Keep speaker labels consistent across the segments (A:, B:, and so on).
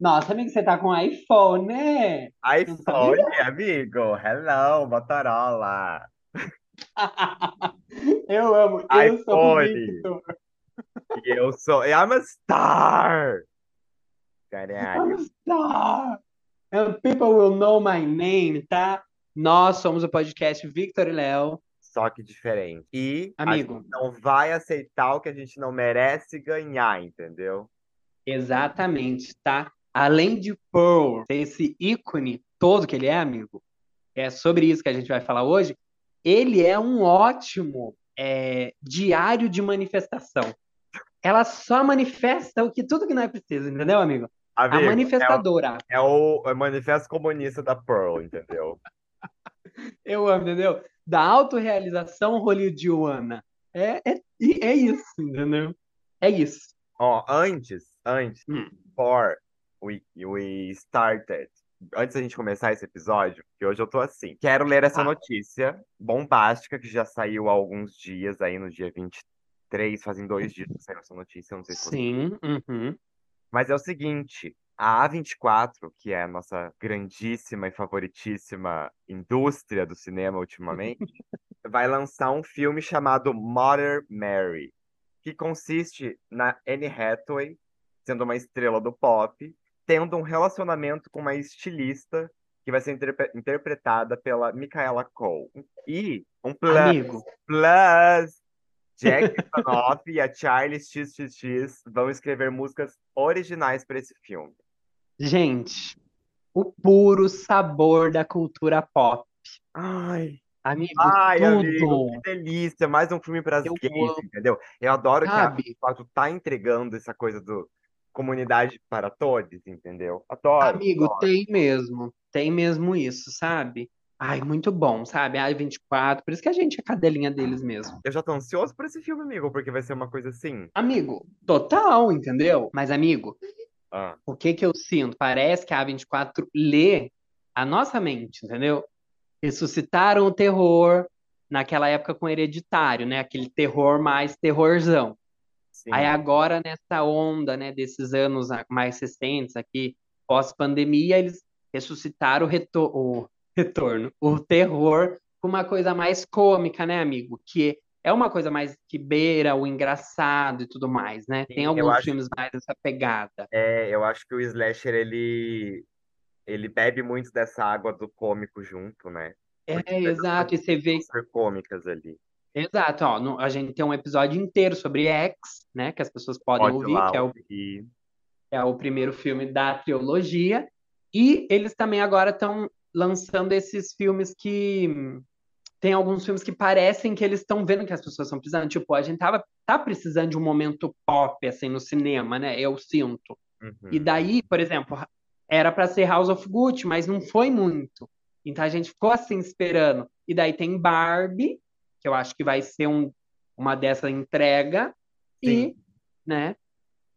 A: Nossa, amigo, você tá com iPhone, né?
B: IPhone, amigo. Hello, Motorola.
A: Eu amo, eu sou o
B: iPhone.
A: Victor.
B: E eu sou. I'm a star!
A: I'm
B: Caralho.
A: a star. And people will know my name, tá? Nós somos o podcast Victor e Léo.
B: Só que diferente. E a gente
A: Amigo,
B: não vai aceitar o que a gente não merece ganhar, entendeu?
A: exatamente, tá? Além de Pearl ser esse ícone todo que ele é, amigo, é sobre isso que a gente vai falar hoje, ele é um ótimo é, diário de manifestação. Ela só manifesta o que tudo que nós precisamos, entendeu, amigo? A
B: Amigo, é,
A: manifestadora.
B: é o, é o manifesto comunista da Pearl, entendeu?
A: Eu amo, entendeu? Da autorrealização hollywoodiana. É, é, é isso, entendeu? É isso.
B: Ó, antes, antes,
A: Hum.
B: We, we started, antes da gente começar esse episódio, que hoje eu tô assim, quero ler essa
A: Ah.
B: notícia bombástica que já saiu há alguns dias, aí no dia 23, fazem dois dias que saiu essa notícia, não sei se
A: Sim, uhum.
B: Mas é o seguinte, a A24, que é a nossa grandíssima e favoritíssima indústria do cinema ultimamente, vai lançar um filme chamado Mother Mary, que consiste na Anne Hathaway sendo uma estrela do pop, tendo um relacionamento com uma estilista que vai ser interpre- interpretada pela Micaela Cole. E um plus,
A: Amigo,
B: plus, Jack Antonoff e a Charlie XXX vão escrever músicas originais para esse filme.
A: gente, o puro sabor da cultura pop.
B: Ai,
A: Amigo,
B: ai, amigo,
A: tudo.
B: que delícia! Mais um filme para as gays, entendeu? Eu adoro que a
A: sabe?
B: A24 tá entregando essa coisa do comunidade para todos, entendeu? Adoro,
A: Amigo,
B: adoro.
A: tem mesmo. Tem mesmo isso, sabe? Ai, muito bom, sabe? Ai, 24, por isso que a gente é cadelinha deles mesmo.
B: Eu já tô ansioso por esse filme, amigo, porque vai ser uma coisa assim.
A: Amigo, total, entendeu? Mas, amigo,
B: Ah,
A: o que que eu sinto? Parece que a A24 lê a nossa mente, entendeu? Ressuscitaram o terror naquela época com Hereditário, né? Aquele terror mais terrorzão. Aí
B: sim.
A: agora, nessa onda, né, desses anos mais recentes aqui, pós-pandemia, eles ressuscitaram o, reto- o retorno, o terror com uma coisa mais cômica, né, amigo? Que é uma coisa mais que beira o engraçado e tudo mais, né? Tem
B: Sim, eu
A: alguns
B: acho,
A: filmes mais dessa pegada.
B: é, eu acho que o slasher, ele, ele bebe muito dessa água do cômico junto, né? Porque
A: É, exato, e você vê,
B: cômicas ali.
A: Exato, ó, no- a gente tem um episódio inteiro sobre X, né, que as pessoas podem
B: Pode
A: ouvir,
B: lá
A: que é o
B: ouvir.
A: é o primeiro filme da trilogia, e eles também agora estão lançando esses filmes que tem alguns filmes que parecem que eles estão vendo que as pessoas estão precisando. Tipo, a gente tava, tá precisando de um momento pop, assim, no cinema, né? Eu sinto. E
B: Uhum.
A: daí, por exemplo, era para ser House of Gucci, mas não foi muito. Então a gente ficou assim esperando. E daí tem Barbie, que eu acho que vai ser um, uma dessa entrega,
B: Sim,
A: e, né?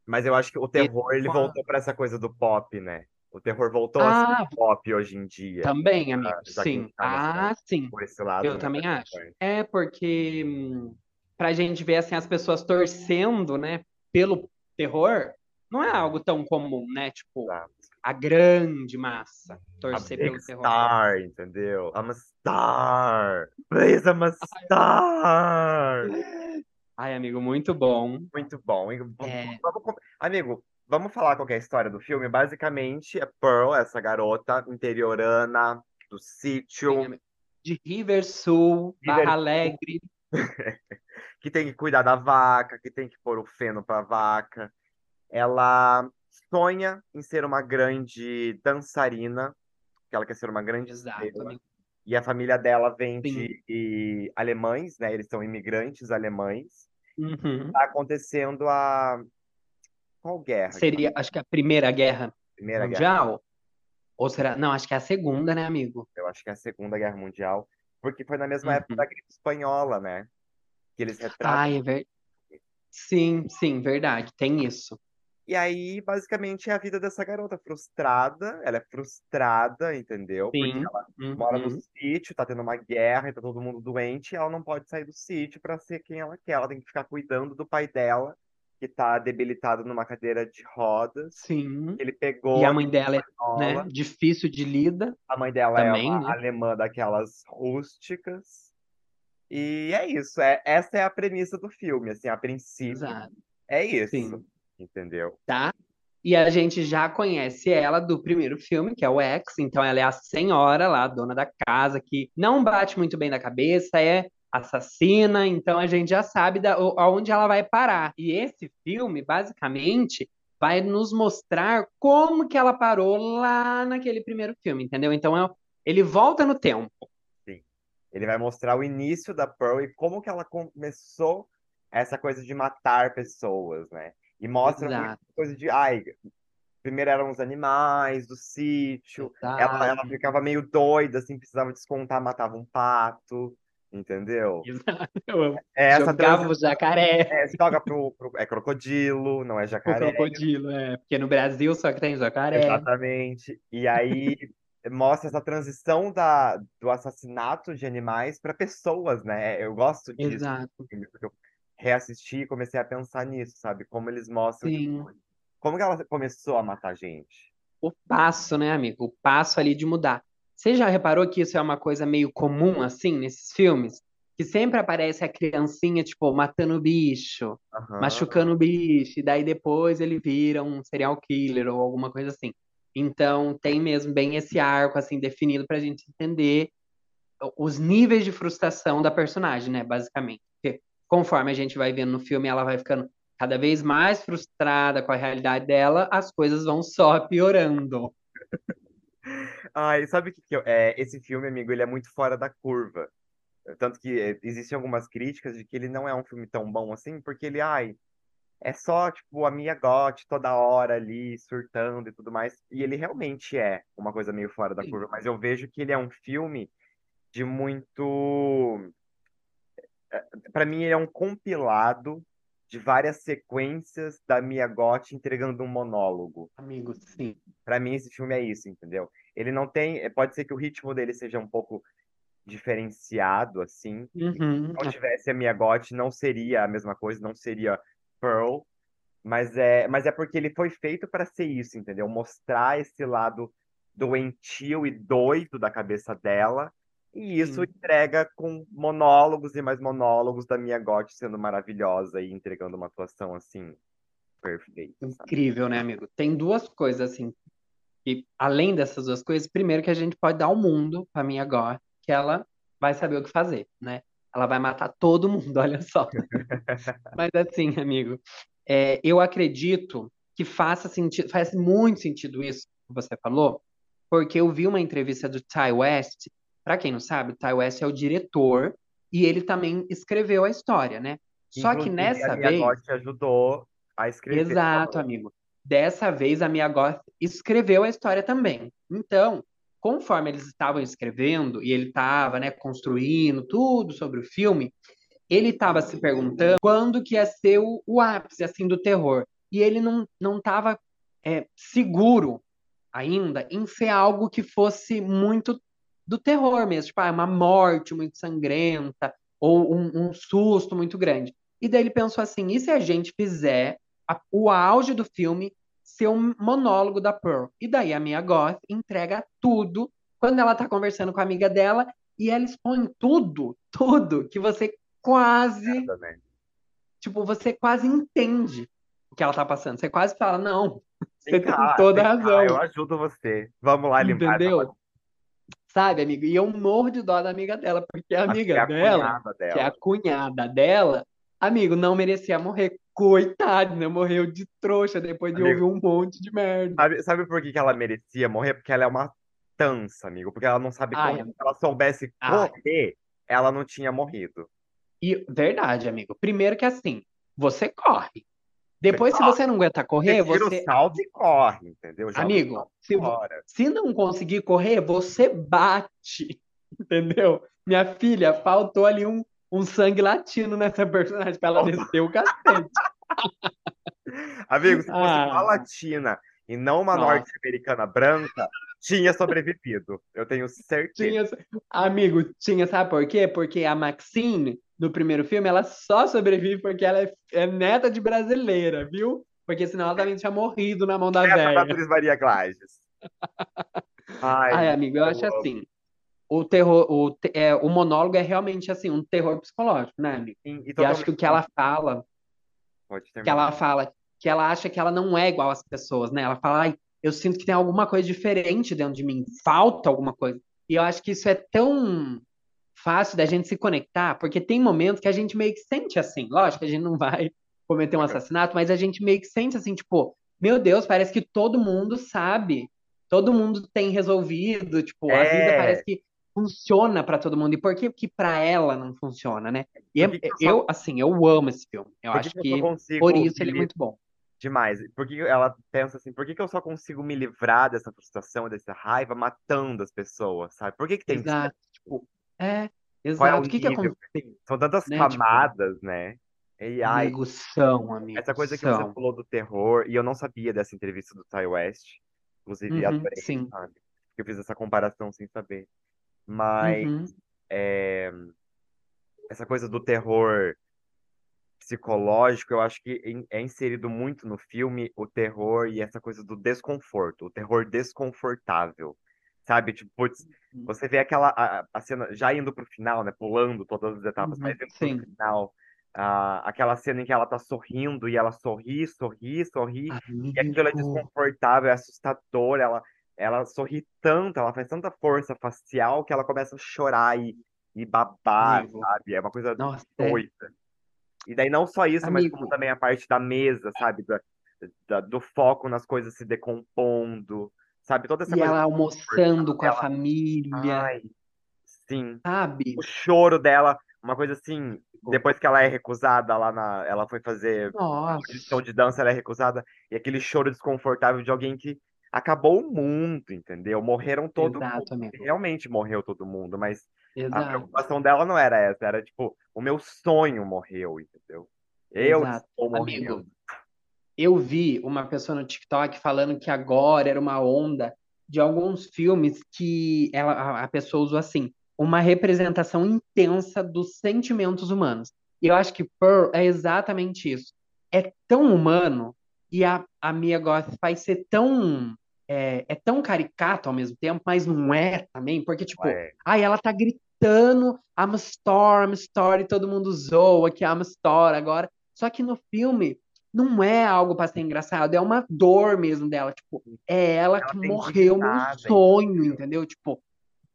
B: mas eu acho que o terror, ele voltou para essa coisa do pop, né? O terror voltou a ser
A: Ah,
B: pop hoje em dia,
A: Também, amigo,
B: ah, já que a
A: sim.
B: tá nessa,
A: Ah, sim.
B: por esse lado,
A: Eu
B: né,
A: também acho. É porque hum, pra gente ver assim as pessoas torcendo, né, pelo terror, não é algo tão comum, né? Tipo. A grande massa
B: A
A: torcer
B: big
A: pelo terror.
B: star, entendeu? I'm a star. Please, I'm a star.
A: Ai, amigo, muito bom.
B: Muito bom.
A: É,
B: Vamos, amigo, vamos falar qual é a história do filme? Basicamente, é Pearl, essa garota interiorana do sítio.
A: De River Sul, Barra
B: River
A: Alegre.
B: que tem que cuidar da vaca, que tem que pôr o feno pra vaca. Ela sonha em ser uma grande dançarina, que ela quer ser uma grande
A: Exato,
B: estrela. E a família dela vem de, de alemães, né? Eles são imigrantes alemães.
A: Uhum.
B: Tá acontecendo a qual guerra? que tá?
A: Seria, acho que a Primeira Guerra
B: Primeira Guerra
A: Mundial? Ou será? Não, acho que é a Segunda, né, amigo?
B: Eu acho que é a Segunda Guerra Mundial, porque foi na mesma época da
A: Uhum.
B: gripe espanhola, né? Que eles retratam.
A: Ai, é ver... Sim, sim, verdade, tem isso.
B: E aí, basicamente, é a vida dessa garota frustrada. Ela é frustrada, entendeu? Porque
A: Sim.
B: ela mora no
A: Uhum.
B: sítio, tá tendo uma guerra e tá todo mundo doente, e ela não pode sair do sítio pra ser quem ela quer. Ela tem que ficar cuidando do pai dela, que tá debilitado numa cadeira de rodas.
A: Sim.
B: Ele pegou
A: E a mãe dela é, né, difícil de lida.
B: A mãe dela
A: Também,
B: é uma
A: né?
B: alemã daquelas rústicas. E é isso. É, essa é a premissa do filme, assim, a princípio.
A: Exato.
B: É isso.
A: Sim.
B: Entendeu?
A: tá? E a gente já conhece ela do primeiro filme, que é o X, então ela é a senhora lá, a dona da casa, que não bate muito bem da cabeça, é assassina, então a gente já sabe da, o- aonde ela vai parar. E esse filme, basicamente, vai nos mostrar como que ela parou lá naquele primeiro filme, entendeu? Então é- ele volta no tempo.
B: Ele vai mostrar o início da Pearl e como que ela começou essa coisa de matar pessoas, né? E mostra
A: Exato.
B: muita coisa de, ai, primeiro eram os animais do sítio, ela, ela ficava meio doida, assim, precisava descontar, matava um pato, entendeu?
A: Exato. Eu.
B: É essa
A: Jogava o
B: transição,
A: jacaré
B: é, joga pro, pro- é crocodilo, não é
A: o
B: jacaré,
A: crocodilo, é, porque no Brasil só que tem jacaré.
B: exatamente. E aí mostra essa transição da, do assassinato de animais para pessoas, né? Eu gosto disso.
A: Exato.
B: porque eu reassisti e comecei a pensar nisso, sabe? Como eles mostram,
A: Sim.
B: como que ela começou a matar gente.
A: O passo, né, amigo? O passo ali de mudar. Você já reparou que isso é uma coisa meio comum, assim, nesses filmes? Que sempre aparece a criancinha, tipo, matando o bicho,
B: Aham.
A: machucando o bicho, e daí depois ele vira um serial killer ou alguma coisa assim. Então, tem mesmo bem esse arco, assim, definido pra gente entender os níveis de frustração da personagem, né, basicamente. Conforme a gente vai vendo no filme, ela vai ficando cada vez mais frustrada com a realidade dela, as coisas vão só piorando.
B: Ai, sabe o que que eu... É, esse filme, amigo, ele é muito fora da curva. Tanto que é, existem algumas críticas de que ele não é um filme tão bom assim, porque ele, ai, é só, tipo, a Mia Goth toda hora ali, surtando e tudo mais. E ele realmente é uma coisa meio fora da curva, mas eu vejo que ele é um filme de muito. Pra mim, ele é um compilado de várias sequências da Mia Goth entregando um monólogo.
A: Amigo, sim.
B: Pra mim, esse filme é isso, entendeu? Ele não tem. é, Pode ser que o ritmo dele seja um pouco diferenciado, assim.
A: Uhum.
B: Se não tivesse a Mia Goth, não seria a mesma coisa, não seria Pearl. Mas é, mas é porque ele foi feito para ser isso, entendeu? Mostrar esse lado doentio e doido da cabeça dela. E isso
A: Sim.
B: entrega com monólogos e mais monólogos da Mia Goth sendo maravilhosa e entregando uma atuação assim perfeita, sabe?
A: Incrível, né, amigo? Tem duas coisas, assim, que além dessas duas coisas, primeiro que a gente pode dar ao mundo pra minha agora, que ela vai saber o que fazer, né? Ela vai matar todo mundo, olha só. Mas assim, amigo, é, eu acredito que faça sentido, faz muito sentido isso que você falou, porque eu vi uma entrevista do Ty West. Pra quem não sabe, Ty West é o diretor e ele também escreveu a história, né? Só que nessa
B: a Mia
A: vez.
B: Goth ajudou a escrever.
A: Exato, amigo. Dessa vez a Mia Goth escreveu a história também. Então, conforme eles estavam escrevendo e ele estava, né, construindo tudo sobre o filme, ele estava se perguntando quando que ia ser o, o ápice assim do terror. E ele não não estava seguro ainda em ser algo que fosse muito do terror mesmo, tipo, ah, uma morte muito sangrenta ou um, um susto muito grande. E daí ele pensou assim: e se a gente fizer a- o auge do filme ser um monólogo da Pearl? E daí a Mia Goth entrega tudo quando ela tá conversando com a amiga dela e ela expõe tudo, tudo, que você quase, tipo, você quase entende o que ela tá passando. Você quase fala: não, você tem
B: cá,
A: toda a
B: cá,
A: razão.
B: eu ajudo você. Vamos lá limpar
A: Entendeu? Sabe, amigo? E eu morro de dó da amiga dela, porque a amiga
B: é a
A: dela,
B: cunhada
A: que é
B: dela.
A: a cunhada dela, amigo, não merecia morrer. Coitado, né? Morreu de trouxa depois de
B: Amigo.
A: ouvir um monte de merda.
B: Sabe, sabe por que que ela merecia morrer? Porque ela é uma tança, amigo. Porque ela não sabe
A: Ai,
B: correr. Se ela soubesse
A: ai.
B: correr, ela não tinha morrido.
A: E verdade, amigo. Primeiro que assim, você corre. Depois, se você não aguenta correr,
B: Você tira
A: você.
B: o salto e corre, entendeu? Joga
A: Amigo, se, se não conseguir correr, você bate. Entendeu? Minha filha, faltou ali um, um sangue latino nessa personagem pra ela descer o cacete.
B: Amigo, se fosse
A: Ah.
B: uma latina e não uma norte-americana branca, tinha sobrevivido. Eu tenho certeza.
A: Tinha, amigo, tinha, sabe por quê? Porque a Maxine, no primeiro filme, ela só sobrevive porque ela é, é neta de brasileira, viu? Porque senão ela também tinha morrido na mão da
B: Essa
A: velha.
B: Beatriz Maria Glages. Ai,
A: Ai, amigo, eu acho
B: amo.
A: assim, o terror, o, te- é, o monólogo é realmente assim, um terror psicológico, né, amigo?
B: Sim, e
A: E acho que o que ela fala,
B: Pode
A: que
B: terminar.
A: ela fala, que ela acha que ela não é igual às pessoas, né? Ela fala, ai, eu sinto que tem alguma coisa diferente dentro de mim, falta alguma coisa. E eu acho que isso é tão fácil da gente se conectar, porque tem momentos que a gente meio que sente assim. Lógico que a gente não vai cometer um assassinato, mas a gente meio que sente assim, tipo, meu Deus, parece que todo mundo sabe, todo mundo tem resolvido, tipo, a vida
B: É,
A: parece que funciona pra todo mundo. E por que que para ela não funciona, né? E é-
B: eu
A: eu, assim, eu amo esse filme. Eu
B: por
A: acho
B: que eu
A: por isso ele é muito bom.
B: Demais? Por que que ela pensa assim, por que que eu só consigo me livrar dessa frustração, dessa raiva, matando as pessoas, sabe? Por que que tem?
A: Exato, tipo, é,
B: é o
A: exato. O que que
B: nível?
A: aconteceu,
B: São tantas
A: né? Tipo,
B: camadas, né? E ai,
A: amigo, são,
B: essa coisa que você falou do terror, e eu não sabia dessa entrevista do Ty West, inclusive
A: Uhum,
B: adorei,
A: sim.
B: sabe? Porque eu fiz essa comparação sem saber. Mas
A: Uhum,
B: é, essa coisa do terror psicológico, eu acho que é inserido muito no filme o terror e essa coisa do desconforto, o terror desconfortável, sabe? Tipo, putz, você vê aquela a, a cena já indo pro final, né? Pulando todas as etapas, mas
A: uhum,
B: indo pro
A: sim.
B: final, ah, aquela cena em que ela tá sorrindo e ela sorri, sorri, sorri, e aquilo é
A: Amigo,
B: desconfortável, é assustador, ela ela sorri tanto, ela faz tanta força facial que ela começa a chorar e, e babar,
A: amigo,
B: sabe? É uma coisa
A: nossa, é,
B: doida. E daí não só isso, mas como
A: amigo,
B: também a parte da mesa, sabe? Da, da- do foco nas coisas se decompondo, sabe? Toda essa
A: e
B: coisa
A: ela almoçando com a
B: dela.
A: família,
B: Ai, sim.
A: sabe?
B: O choro dela, uma coisa assim, depois que ela é recusada lá na. Ela foi fazer
A: Nossa,
B: de dança, ela é recusada, e aquele choro desconfortável de alguém que acabou o mundo, entendeu? Morreram todo mundo.
A: exato, amigo,
B: Realmente morreu todo mundo, mas a
A: exato,
B: preocupação dela não era essa, era tipo, o meu sonho morreu, entendeu? Eu
A: exato.
B: estou
A: Amigo,
B: morrendo.
A: eu vi uma pessoa no TikTok falando que agora era uma onda de alguns filmes que ela, a pessoa usou assim, uma representação intensa dos sentimentos humanos. E eu acho que Pearl é exatamente isso. É tão humano e a, a Mia Goth faz ser tão é, é tão caricato ao mesmo tempo, mas não é também, porque tipo,
B: É,
A: ai, ela tá gritando I'm a star, I'm a e todo mundo zoa que I'm a star agora. Só que no filme não é algo para ser engraçado, é uma dor mesmo dela. Tipo, é ela
B: ela
A: que morreu
B: indignada,
A: sonho,
B: entendeu?
A: Tipo,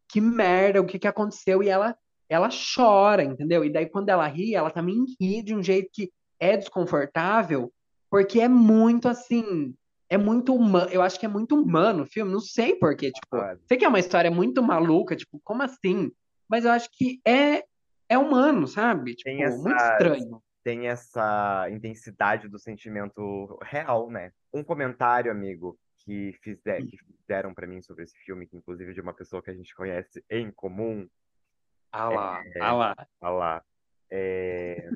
A: que merda, o que que aconteceu? E ela, ela chora, entendeu? E daí quando ela ri, ela também ri de um jeito que é desconfortável, porque é muito assim, é muito humano, eu acho que é muito humano o filme, não sei por quê, tipo, sei que é uma história muito maluca, tipo, como assim? Mas eu acho que é é humano, sabe?
B: Tem
A: Tipo, muito estranho.
B: tem essa intensidade do sentimento real, né? Um comentário, amigo, que, fizer, que fizeram pra mim sobre esse filme, que inclusive de uma pessoa que a gente conhece em comum,
A: Ah lá, ah
B: é,
A: lá.
B: olha lá, é,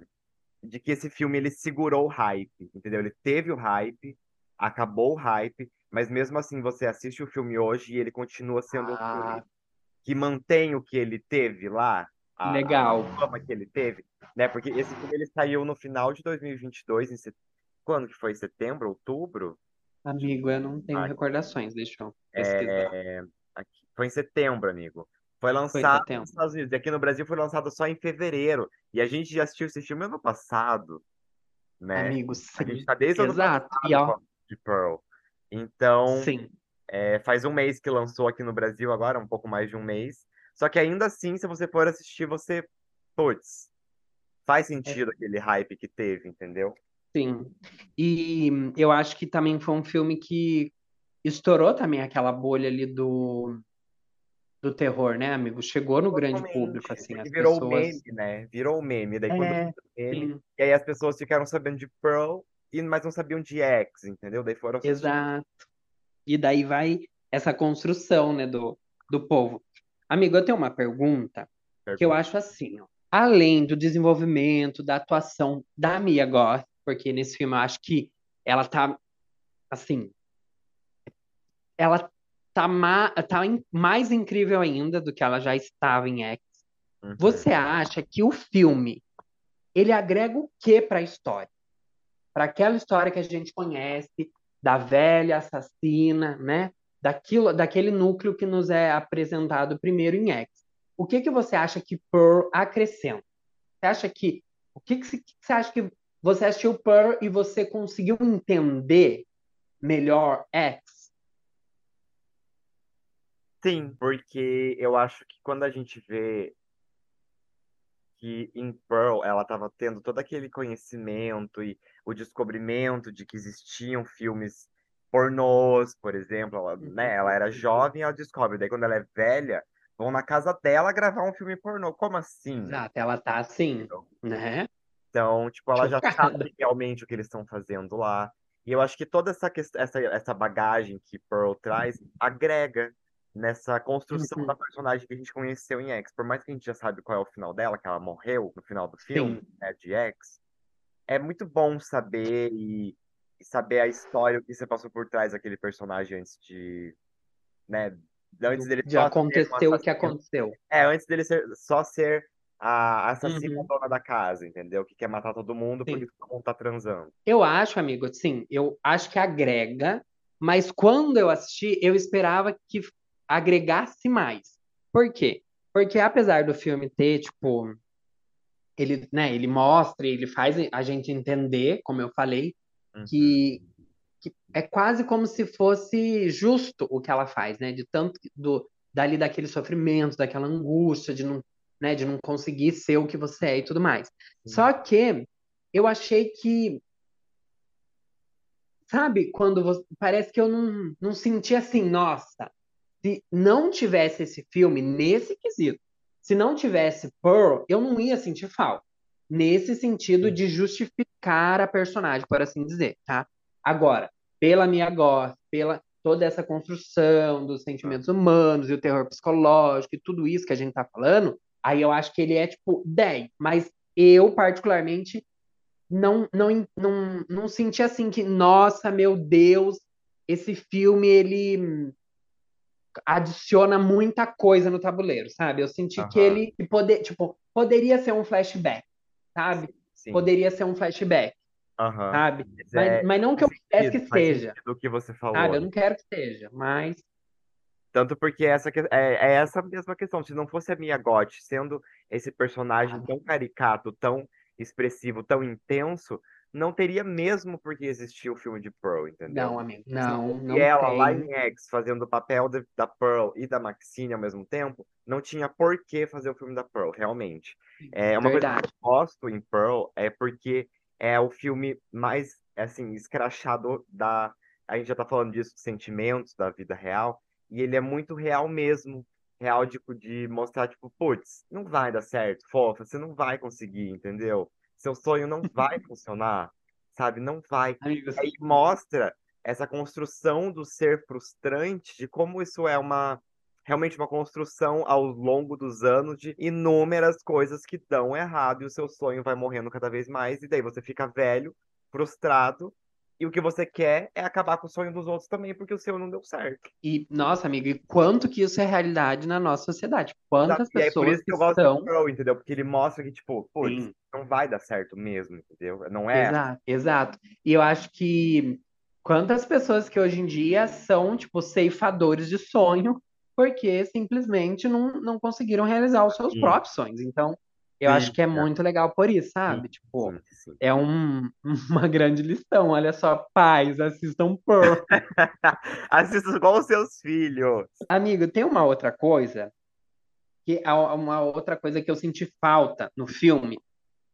B: de que esse filme ele segurou o hype, entendeu? Ele teve o hype, acabou o hype, mas mesmo assim você assiste o filme hoje e ele continua sendo um filme
A: Ah,
B: que mantém o que ele teve lá, a, a
A: legal.
B: fama que ele teve, né? Porque esse filme ele saiu no final de 2022, em set... quando que foi? Setembro, outubro?
A: Amigo, eu não tenho
B: Ah,
A: recordações, deixa eu pesquisar.
B: é, aqui- Foi em setembro, amigo. Foi
A: Foi em
B: lançado nos
A: setembro?
B: Estados Unidos. E aqui no Brasil foi lançado só em fevereiro. E a gente já assistiu esse filme ano passado, né?
A: Amigo,
B: A gente
A: sim.
B: tá desde o ano passado de Pearl. Então,
A: sim.
B: É, faz um mês que lançou aqui no Brasil agora, um pouco mais de um mês. Só que ainda assim, se você for assistir, você, putz, faz
A: É,
B: sentido aquele hype que teve, entendeu?
A: sim. E eu acho que também foi um filme que estourou também aquela bolha ali do, do terror, né, amigo? Chegou no grande público,
B: Totalmente,
A: assim, as
B: virou
A: pessoas.
B: meme, né? Virou meme. Daí quando
A: É,
B: virou o meme, e aí as pessoas ficaram sabendo de Pearl, e mas não sabiam de X, entendeu? Daí foram
A: exato. E daí vai essa construção, né, do, do povo. Amigo, eu tenho uma pergunta que eu acho assim, ó. Além do desenvolvimento, da atuação da Mia Goth, porque nesse filme eu acho que ela tá, assim, ela tá, ma tá in- mais incrível ainda do que ela já estava em X.
B: Uhum.
A: Você acha que o filme ele agrega o que para a história? Para aquela história que a gente conhece da velha assassina, né? Daquilo, daquele núcleo que nos é apresentado primeiro em X. O que que você acha que Pearl acrescenta? Você acha que o que que, você acha que você assistiu Pearl e você conseguiu entender melhor X?
B: Sim, porque eu acho que quando a gente vê que em Pearl ela estava tendo todo aquele conhecimento e o descobrimento de que existiam filmes pornôs, por exemplo, ela, né, ela era jovem e ela descobre, daí quando ela é velha, vão na casa dela gravar um filme pornô. Como assim?
A: Exato, ela tá assim, né?
B: Então, tipo, ela já sabe realmente o que eles estão fazendo lá. E eu acho que toda essa, essa, essa bagagem que Pearl traz agrega nessa construção
A: Uhum.
B: da personagem que a gente conheceu em X. Por mais que a gente já sabe qual é o final dela, que ela morreu no final do filme, né, de X, é muito bom saber e, e saber a história, o que você passou por trás daquele personagem antes de, né, antes dele
A: De
B: um
A: acontecer o que aconteceu.
B: É, antes dele ser, só ser a assassina
A: Uhum.
B: dona da casa, entendeu? Que quer matar todo mundo
A: Sim.
B: porque todo mundo tá transando.
A: Eu acho, amigo, sim, eu acho que agrega, mas quando eu assisti, eu esperava que agregasse mais. Por quê? Porque apesar do filme ter, tipo, ele, né, ele mostra, ele faz a gente entender, como eu falei,
B: Uhum.
A: que, que é quase como se fosse justo o que ela faz, né? De tanto do dali daquele sofrimento, daquela angústia de não, né, de não conseguir ser o que você é e tudo mais. Só que eu achei que, sabe, quando você, parece que eu não, não senti assim, nossa, se não tivesse esse filme nesse quesito, se não tivesse Pearl, eu não ia sentir falta. Nesse sentido de justificar a personagem, por assim dizer, tá? Agora, pela Mia Goth, pela toda essa construção dos sentimentos humanos e o terror psicológico e tudo isso que a gente tá falando, aí eu acho que ele é tipo 10. Mas eu, particularmente, não, não, não, não senti assim que, nossa, meu Deus, esse filme ele adiciona muita coisa no tabuleiro, sabe? Eu senti que
B: Aham.
A: ele que poder, tipo, poderia ser um flashback, sabe?
B: Sim.
A: Poderia ser um flashback,
B: Aham.
A: sabe?
B: Mas é-
A: mas não que eu quisesse que seja,
B: sentido o que você falou.
A: sabe? Eu não quero que seja, mas
B: Tanto porque essa que- é, é essa mesma questão. Se não fosse a Mia Goth sendo esse personagem
A: Ah.
B: tão caricato, tão expressivo, tão intenso, não teria mesmo por que existir o filme de Pearl, entendeu?
A: não, amigo,
B: não
A: não,
B: fosse
A: não
B: ela lá
A: tem.
B: em X fazendo o papel de- da Pearl e da Maxine ao mesmo tempo, não tinha por que fazer o filme da Pearl, realmente. É uma coisa que
A: Verdade.
B: eu gosto em Pearl é porque é o filme mais, assim, escrachado da. A gente já tá falando disso, de sentimentos da vida real, e ele é muito real mesmo. Real de, de mostrar, tipo, putz, não vai dar certo, fofa, você não vai conseguir, entendeu? Seu sonho não vai funcionar, sabe? Não vai.
A: Amigo,
B: Aí mostra essa construção do ser frustrante, de como isso é uma realmente uma construção ao longo dos anos de inúmeras coisas que dão errado e o seu sonho vai morrendo cada vez mais, e daí você fica velho, frustrado, e o que você quer é acabar com o sonho dos outros também, porque o seu não deu certo.
A: E, nossa, amigo, e quanto que isso é realidade na nossa sociedade? Quantas
B: E aí por
A: pessoas
B: isso que eu gosto
A: são.
B: do Pearl, entendeu? Porque ele mostra que, tipo, putz, não vai dar certo mesmo, entendeu? Não é
A: Exato, exato. E eu acho que quantas pessoas que hoje em dia são, tipo, ceifadores de sonho, porque simplesmente não, não conseguiram realizar os seus
B: Sim.
A: próprios sonhos. Então, eu
B: Sim,
A: acho que é
B: é.
A: muito legal por isso, sabe?
B: Sim,
A: Tipo,
B: sim,
A: é um, uma grande lição. Olha só, pais, assistam Pearl.
B: Assista igual os seus filhos.
A: Amigo, tem uma outra coisa, que é uma outra coisa que eu senti falta no filme,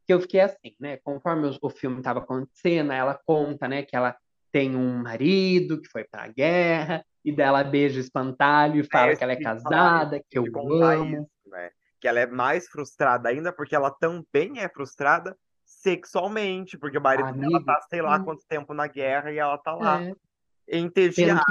A: que eu fiquei assim, né? Conforme o, o filme estava acontecendo, ela conta, né, que ela tem um marido que foi pra guerra, e dela beija o espantalho e fala
B: eu
A: que ela é casada, que eu amo.
B: isso, né? Que ela é mais frustrada ainda porque ela também é frustrada sexualmente, porque o marido dela tá, sei lá quanto tempo na guerra e ela tá lá
A: É,
B: entediada,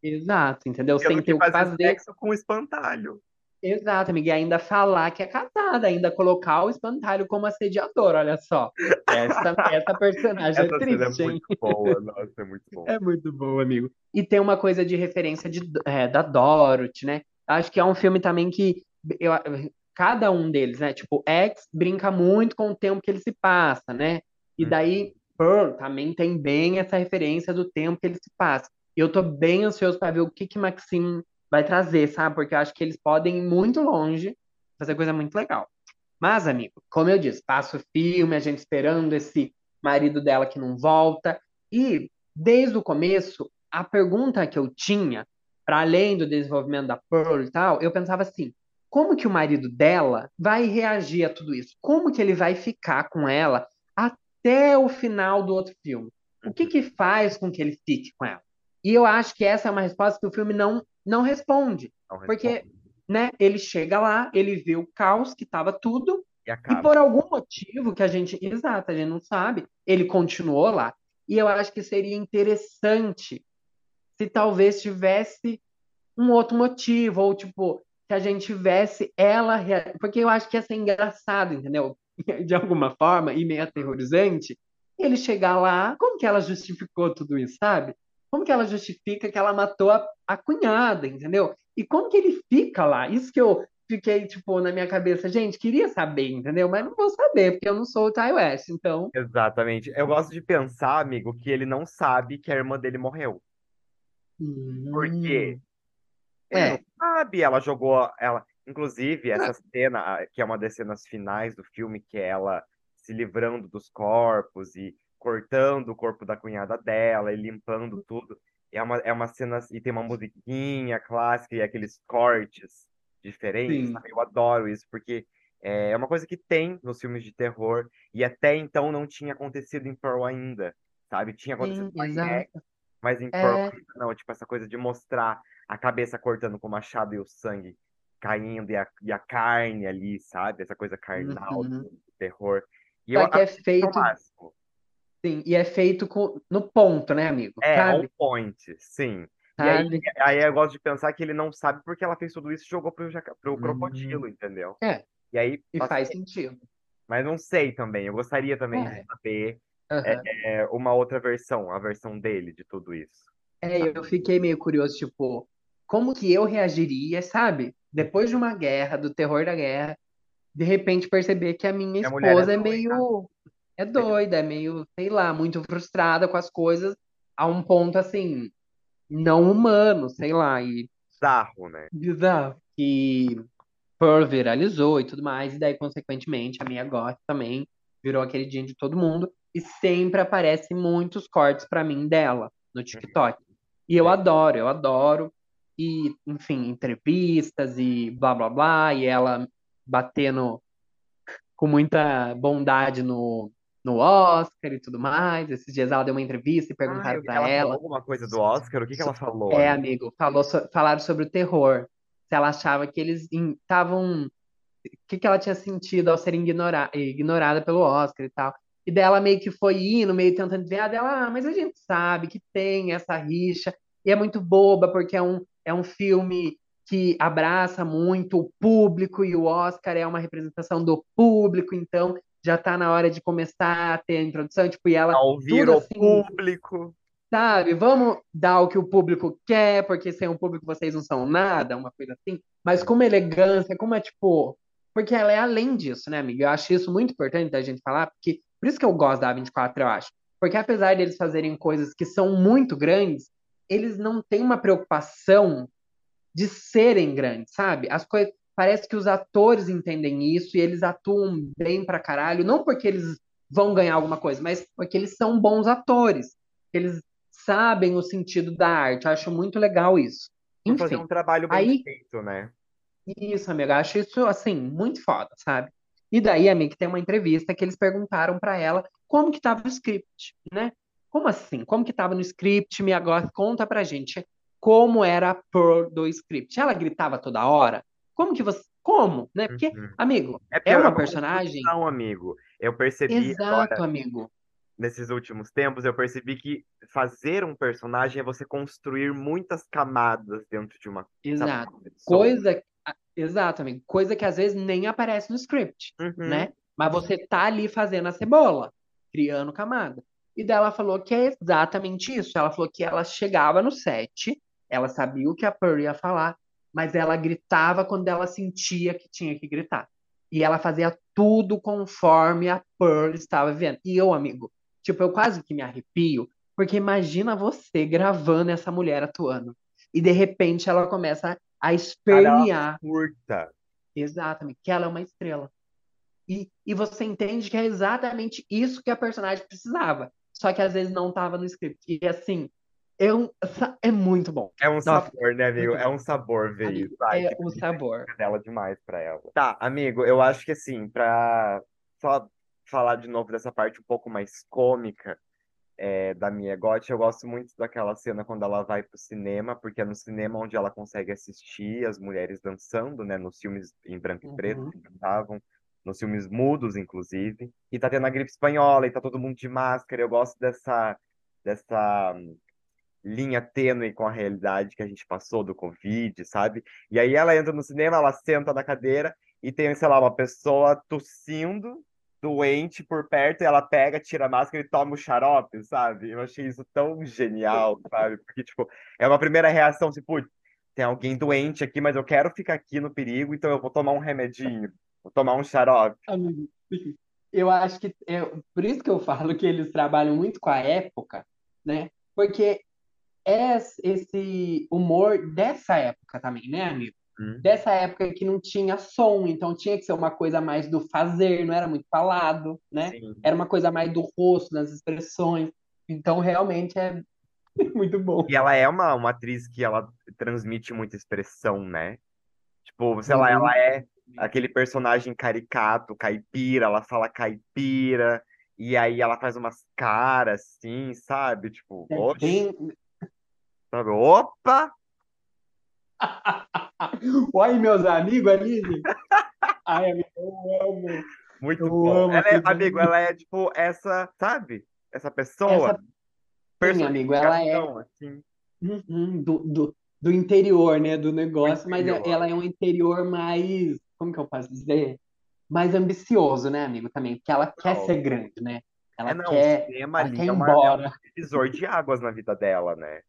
A: que. Exato, entendeu? Sem ter o que
B: fazer sexo com espantalho.
A: Exato, amiga. E ainda falar que é casada, ainda colocar o espantalho como assediador, olha só. Essa, essa personagem é
B: Essa é
A: triste, hein?
B: muito boa, nossa, é muito bom.
A: É muito bom, amigo. E tem uma coisa de referência de, é, da Dorothy, né? Acho que é um filme também que eu, cada um deles, né? Tipo, X brinca muito com o tempo que ele se passa, né? E
B: Uhum.
A: daí Pearl também tem bem essa referência do tempo que ele se passa. E eu tô bem ansioso para ver o que que Maxine vai trazer, sabe? Porque eu acho que eles podem ir muito longe, fazer coisa muito legal. Mas, amigo, como eu disse, passa o filme, a gente esperando esse marido dela que não volta. E desde o começo, a pergunta que eu tinha, para além do desenvolvimento da Pearl e tal, eu pensava assim: como que o marido dela vai reagir a tudo isso? Como que ele vai ficar com ela até o final do outro filme? O que que faz com que ele fique com ela? E eu acho que essa é uma resposta que o filme não, não responde.
B: Não
A: Porque,
B: responde.
A: né, ele chega lá, ele vê o caos que estava tudo,
B: E
A: e por algum motivo que a gente, exato, a gente não sabe, ele continuou lá. E eu acho que seria interessante se talvez tivesse um outro motivo, ou tipo, que a gente tivesse ela. Porque eu acho que ia ser engraçado, entendeu? De alguma forma, e meio aterrorizante, ele chegar lá, como que ela justificou tudo isso, sabe? Como que ela justifica que ela matou a, a cunhada, entendeu? E como que ele fica lá? Isso que eu fiquei, tipo, na minha cabeça, gente, queria saber, entendeu? Mas não vou saber, porque eu não sou o Ty West, então.
B: Exatamente. Eu gosto de pensar, amigo, que ele não sabe que a irmã dele morreu. Por quê?
A: Hum,
B: Ele
A: é,
B: não sabe, ela jogou ela. Inclusive, essa cena, que é uma das cenas finais do filme, que é ela se livrando dos corpos e cortando o corpo da cunhada dela e limpando tudo. É uma, é uma cena, e tem uma musiquinha clássica e aqueles cortes diferentes,
A: sim?
B: Eu adoro isso, porque é é uma coisa que tem nos filmes de terror, e até então não tinha acontecido em Pearl ainda, sabe? Tinha acontecido
A: sim, exato.
B: mas em Pearl,
A: É,
B: não, tipo, essa coisa de mostrar a cabeça cortando com o machado e o sangue caindo e a, e a carne ali, sabe? Essa coisa carnal
A: uhum.
B: do terror. E eu
A: Só que é
B: que é
A: feito, sim, e é feito com, no ponto, né, amigo?
B: É, on
A: Sabe?
B: point, sim. E aí,
A: Sabe?
B: aí eu gosto de pensar que ele não sabe porque ela fez tudo isso e jogou pro, pro
A: Hum,
B: crocodilo, entendeu?
A: é,
B: E aí,
A: e faz sentido.
B: Mas não sei também. Eu gostaria também de
A: É,
B: saber
A: aham.
B: é, é, uma outra versão, a versão dele de tudo isso.
A: É,
B: sabe?
A: eu fiquei meio curioso, tipo, como que eu reagiria, sabe? Depois de uma guerra, do terror da guerra, de repente perceber que a minha
B: E a mulher é
A: esposa é
B: doida.
A: meio, é doida, é meio, sei lá, muito frustrada com as coisas, a um ponto assim, não humano, sei lá, e
B: Bizarro, né?
A: bizarro. E Pearl viralizou e tudo mais, e daí, consequentemente, a minha gosta também virou a queridinha de todo mundo, e sempre aparecem muitos cortes pra mim dela no
B: Uhum,
A: TikTok. E eu adoro, eu adoro. E, enfim, entrevistas e blá blá blá, e ela batendo com muita bondade no, no Oscar e tudo mais. Esses dias ela deu uma entrevista e
B: Ah,
A: perguntaram
B: eu-
A: pra
B: ela falou
A: ela.
B: alguma coisa do Oscar? O que que ela falou,
A: É, amigo? falou, so- falaram sobre o terror. Se ela achava que eles estavam. O que que ela tinha sentido ao ser ignora- ignorada pelo Oscar e tal. E dela meio que foi indo, meio tentando desviar dela, ah, mas a gente sabe que tem essa rixa, e é muito boba, porque é um, é um filme que abraça muito o público, e o Oscar é uma representação do público, então já tá na hora de começar a ter a introdução, tipo, e ela,
B: Ao ouvir
A: tudo
B: o
A: assim,
B: público.
A: sabe? Vamos dar o que o público quer, porque sem o público vocês não são nada, uma coisa assim. Mas com uma elegância, como é tipo. Porque ela é além disso, né, amiga? Eu acho isso muito importante da gente falar, porque por isso que eu gosto da A24, eu acho. Porque apesar deles fazerem coisas que são muito grandes, eles não têm uma preocupação de serem grandes, sabe? As coisas. Parece que os atores entendem isso e eles atuam bem pra caralho, não porque eles vão ganhar alguma coisa, mas porque eles são bons atores. Eles sabem o sentido da arte. Eu acho muito legal isso.
B: Por fazer
A: Enfim,
B: um trabalho bem
A: aí,
B: feito, né?
A: isso, amiga, acho isso, assim, muito foda, sabe? E daí, amiga, tem uma entrevista que eles perguntaram pra ela como que tava o script, né? Como assim? Como que tava no script? Me agora conta pra gente como era a Pearl do script. Ela gritava toda hora? Como que você... Como, né? Porque,
B: Uhum.
A: amigo,
B: É
A: é
B: é
A: uma personagem...
B: construção, amigo. Eu percebi
A: Exato,
B: agora,
A: amigo.
B: nesses últimos tempos, eu percebi que fazer um personagem é você construir muitas camadas dentro de uma,
A: Exato.
B: uma.
A: Coisa, Exato, amigo. Coisa que às vezes nem aparece no script,
B: Uhum.
A: né? Mas você tá ali fazendo a cebola, criando camada. E daí ela falou que é exatamente isso. Ela falou que ela chegava no set, ela sabia o que a Pearl ia falar, mas ela gritava quando ela sentia que tinha que gritar. E ela fazia tudo conforme a Pearl estava vendo. E eu, amigo, tipo, eu quase que me arrepio, porque imagina você gravando essa mulher atuando. E de repente ela começa a
B: ela
A: espernear
B: surta.
A: Exatamente, que ela é uma estrela. E, e você entende que é exatamente isso que a personagem precisava. Só que às vezes não estava no script. E assim, é, um- é muito bom.
B: É um
A: Nossa,
B: sabor, né, amigo? É um sabor ver
A: Amigo,
B: isso. Ai,
A: é o sabor.
B: dela demais pra ela. Tá, amigo, eu acho que assim, pra só falar de novo dessa parte um pouco mais cômica é, da Mia Goth, eu gosto muito daquela cena quando ela vai pro cinema, porque é no cinema onde ela consegue assistir as mulheres dançando, né? Nos filmes em branco e preto
A: Uhum.
B: que dançavam, nos filmes mudos, inclusive. E tá tendo a gripe espanhola e tá todo mundo de máscara. Eu gosto dessa, dessa linha tênue com a realidade que a gente passou do Covid, sabe? E aí ela entra no cinema, ela senta na cadeira e tem, sei lá, uma pessoa tossindo, doente por perto, e ela pega, tira a máscara e toma o xarope, sabe? Eu achei isso tão genial, sabe? Porque, tipo, é uma primeira reação, tipo, "Putz, tem alguém doente aqui, mas eu quero ficar aqui no perigo, então eu vou tomar um remedinho, vou tomar um xarope.
A: Amigo, eu acho que é por isso que eu falo que eles trabalham muito com a época, né? Porque é esse humor dessa época também, né, amigo?
B: Hum.
A: Dessa época que não tinha som, então tinha que ser uma coisa mais do fazer, não era muito falado, né?
B: Sim.
A: Era uma coisa mais do rosto, das expressões. Então, realmente é muito bom.
B: E ela é uma, uma atriz que ela transmite muita expressão, né? Tipo, sei lá, ela
A: Uhum.
B: é aquele personagem caricato, caipira, ela fala caipira, e aí ela faz umas caras assim, sabe? Tipo,
A: É
B: oxe,
A: bem.
B: sabe? Opa!
A: Oi, meus amigos ali. Ai, amigo, eu amo.
B: Muito
A: Eu
B: bom.
A: amo
B: Ela é, amigo, ela é tipo essa, sabe? Essa pessoa,
A: Essa, sim, amigo, ela é
B: assim,
A: uhum, do, do, do interior, né, do negócio, mas é- ela é um interior mais, como que eu posso dizer? Mais ambicioso, né, amigo, também, porque ela quer
B: Não.
A: ser grande, né?
B: É,
A: Ela
B: não, o
A: quer,
B: cinema
A: ela
B: ali
A: quer
B: é, uma, é um
A: embora.
B: divisor de águas na vida dela, né?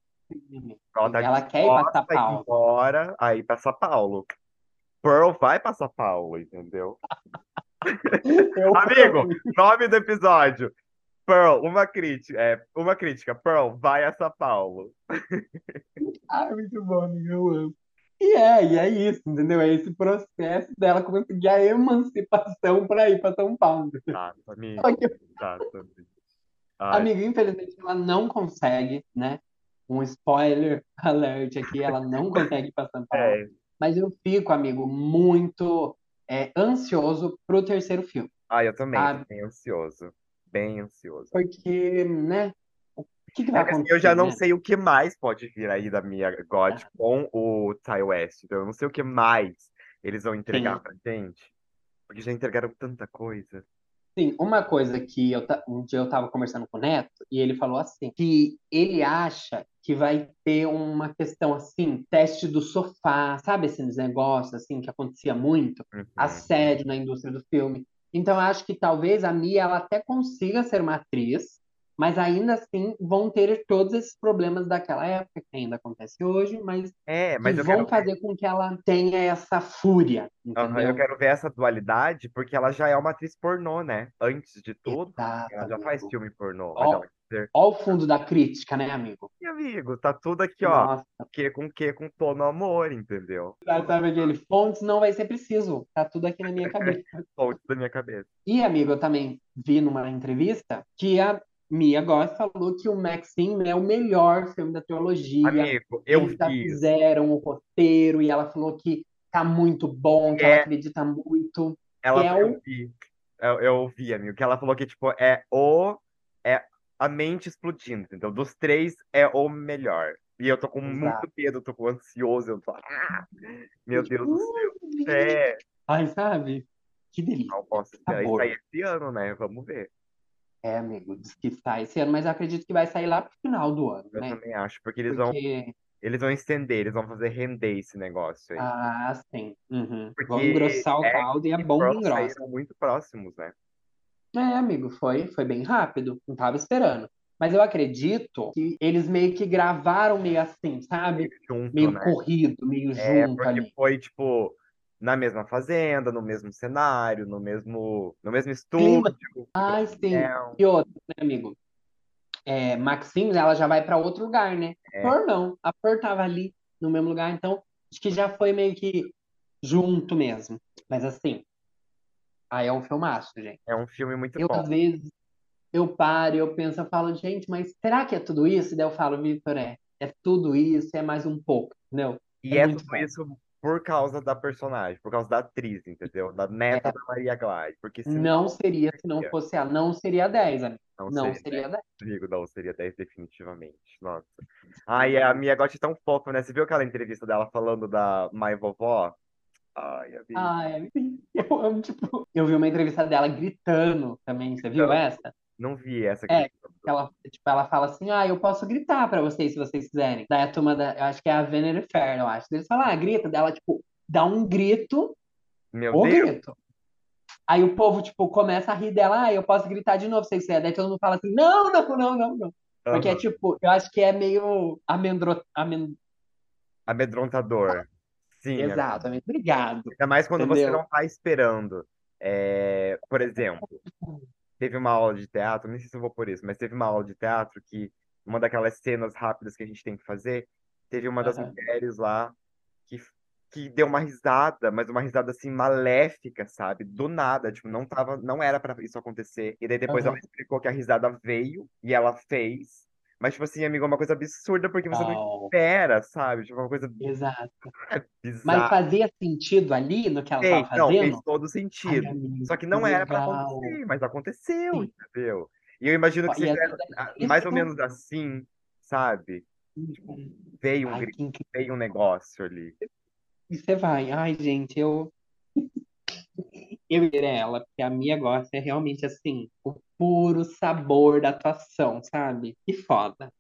B: Ela tá
A: Ela quer ir para São
B: disposta a ir
A: Paulo.
B: embora aí pra São Paulo. Pearl vai pra São Paulo, entendeu?
A: Eu
B: Amigo, nome do episódio. Pearl, uma crítica. É, uma crítica. Pearl, vai a São Paulo.
A: Ah, muito bom, amigo, eu amo. E é, e é isso, entendeu? É esse processo dela conseguir a emancipação para ir para São Paulo.
B: Exatamente.
A: Amigo, infelizmente ela não consegue, né? Um spoiler alert aqui, ela não consegue ir para São Paulo.
B: é.
A: Mas eu fico, amigo, muito é, ansioso pro terceiro filme,
B: Ai, eu também,
A: sabe?
B: bem ansioso. Bem ansioso.
A: Porque, né? Que que
B: É
A: vai
B: que assim, eu já
A: acontecer,
B: não
A: né?
B: sei o que mais pode vir aí da Mia Goth com o Ty West. Então eu não sei o que mais eles vão entregar
A: Sim.
B: pra gente. Porque já entregaram tanta coisa.
A: Sim, uma coisa que eu, ta- um dia eu tava conversando com o Neto e ele falou assim, que ele acha que vai ter uma questão assim, teste do sofá, sabe esses negócios assim que acontecia muito,
B: Uhum.
A: assédio na indústria do filme. Então eu acho que talvez a Mia ela até consiga ser uma atriz, mas ainda assim vão ter todos esses problemas daquela época que ainda acontece hoje, mas
B: É,
A: que
B: mas eu
A: vão
B: ver.
A: fazer com que ela tenha essa fúria,
B: Aham, eu quero ver essa dualidade, porque ela já é uma atriz pornô, né? Antes de tudo,
A: Exato,
B: ela já faz
A: amigo.
B: filme pornô,
A: Ó, ó o fundo da crítica, né, amigo?
B: E amigo, tá tudo aqui, ó.
A: Nossa,
B: Que com que? Com tono amor, entendeu?
A: sabe aquele fontes não vai ser preciso. Tá tudo aqui na minha cabeça.
B: Ponto da minha cabeça.
A: E, amigo, eu também vi numa entrevista que a Mia Goth falou que o Maxine é o melhor filme da trilogia.
B: Amigo, eu
A: Eles
B: vi isso.
A: fizeram o roteiro e ela falou que tá muito bom, que ela
B: É,
A: acredita muito.
B: ela,
A: é
B: eu
A: o.
B: vi. Eu, eu ouvi, amigo, que ela falou que, tipo, é o. É a mente explodindo, entendeu? Dos três é o melhor. E eu tô com muito
A: Exato.
B: medo, eu tô com ansioso, eu tô. Ah, meu Deus do céu. É.
A: Ai, sabe? Que delícia.
B: Não posso esperar isso
A: Sabor.
B: aí esse ano, né? Vamos ver.
A: É, amigo, diz que sai esse ano, mas eu acredito que vai sair lá pro final do ano,
B: Eu
A: né?
B: também acho, porque eles vão,
A: Porque
B: Eles vão estender, eles vão fazer render esse negócio aí.
A: Ah, sim. Uhum. Vão engrossar o caldo e é
B: e
A: bom que
B: Pearl
A: engrossa.
B: saíram muito próximos, né?
A: É, amigo, foi, foi bem rápido. Não tava esperando. Mas eu acredito que eles meio que gravaram meio assim, sabe?
B: Junto,
A: Meio
B: né?
A: corrido, meio
B: É,
A: junto
B: porque
A: ali.
B: foi, tipo, na mesma fazenda, no mesmo cenário, no mesmo, no mesmo estúdio.
A: Ai, sim.
B: reunião.
A: E outra, né, amigo? É, Maxims, ela já vai pra outro lugar, né?
B: É.
A: Flor não. A Flor tava ali no mesmo lugar, então acho que já foi meio que junto mesmo. Mas assim, aí é um filmaço, gente.
B: É um filme muito
A: Eu,
B: bom.
A: às vezes, eu paro eu penso, eu falo, gente, mas será que é tudo isso? E daí eu falo, Vitor, é, é tudo isso, é mais um pouco, entendeu?
B: E
A: É
B: é
A: muito
B: tudo
A: bom.
B: isso por causa da personagem, por causa da atriz, entendeu? Da neta da Maria Gladys. Porque senão
A: Não seria se não fosse ela, não seria 10, amigo.
B: não
A: Não
B: seria
A: seria 10.
B: Digo, não, seria 10 definitivamente. Nossa. Ai, a Mia Gotti é tão fofa, né? Você viu aquela entrevista dela falando da mãe vovó? Ai, amiga.
A: Ai, eu amo, tipo, eu vi uma entrevista dela gritando também, você viu essa?
B: Não vi essa
A: É,
B: aqui.
A: Ela, tipo, ela fala assim, ah, eu posso gritar pra vocês se vocês quiserem. Daí a turma da, eu acho que é a Venere Fair, eu acho. Eles falam, ah, grita. Daí ela, tipo, dá um grito,
B: Meu Deus.
A: grito. Aí o povo, tipo, começa a rir dela, ah, eu posso gritar de novo se vocês quiserem. Daí todo mundo fala assim, não, não, não, não, não. Porque é tipo, eu acho que é meio amendro... amen...
B: Amedrontador. Sim.
A: Exato, amigo. Obrigado.
B: Ainda mais quando você
A: Entendeu?
B: não tá esperando. É, por exemplo, teve uma aula de teatro, nem sei se eu vou por isso, mas teve uma aula de teatro que uma daquelas cenas rápidas que a gente tem que fazer, teve uma das
A: Aham.
B: mulheres lá que, que deu uma risada, mas uma risada assim maléfica, sabe? Do nada, tipo, não tava, não era pra isso acontecer. E daí depois ela
A: Aham.
B: explicou que a risada veio e ela fez. Mas, tipo assim, amigo, é uma coisa absurda porque você não espera, sabe? Tipo, uma coisa
A: Exato. Mas
B: bizarra.
A: fazia sentido ali no que ela
B: Fez,
A: tava
B: não, fez
A: fazendo?
B: todo
A: Ai,
B: sentido.
A: amigo,
B: Só que
A: que
B: não era pra
A: legal.
B: acontecer, mas aconteceu,
A: Sim.
B: entendeu? E eu imagino
A: Ó,
B: que
A: E às
B: seja
A: vezes
B: ah,
A: é
B: mais ou menos assim, sabe? Tipo,
A: Uhum.
B: veio um
A: Ai,
B: grito,
A: que incrível.
B: veio um negócio ali.
A: E você vai. Ai, gente, eu. Eu iria ela, porque a minha gosta é realmente assim, o puro sabor da atuação, sabe? Que foda.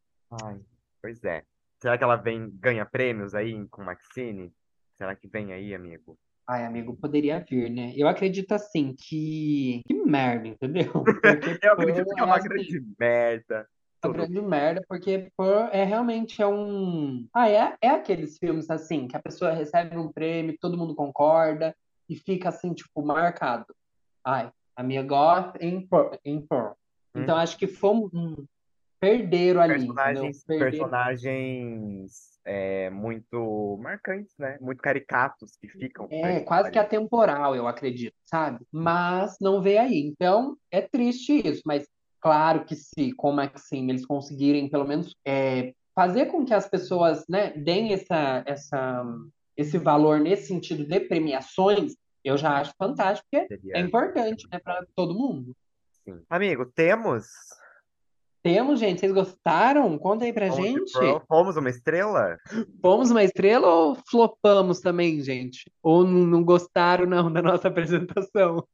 B: Ai, pois é. Será que ela vem, ganha prêmios aí com Maxine? Será que vem aí, amigo?
A: Ai, amigo, poderia vir, né? Eu acredito assim que. Que merda, entendeu? Porque
B: Eu acredito que é uma
A: assim.
B: grande merda.
A: Uma grande merda, porque Pearl é realmente é um. Ah, é, é aqueles filmes assim, que a pessoa recebe um prêmio, todo mundo concorda e fica assim, tipo, marcado. Ai, a minha goth em Pearl. Em Pearl. Então
B: Uhum.
A: acho que foi um, perderam ali?
B: Personagens,
A: Perderam.
B: personagens é, muito marcantes, né? Muito caricatos que ficam
A: É, quase que atemporal, eu acredito, sabe? Mas não veio aí. Então, é triste isso, mas claro que se, como é que sim, eles conseguirem pelo menos é, fazer com que as pessoas, né, deem essa, essa, esse valor nesse sentido de premiações, eu já acho fantástico, porque é
B: Seria,
A: importante, né, para todo mundo.
B: sim. Amigo, temos?
A: Temos, gente, vocês gostaram? Conta aí pra
B: Fomos de
A: gente.
B: Fomos uma estrela?
A: Fomos uma estrela ou flopamos também, gente? Ou não gostaram, não, da nossa apresentação?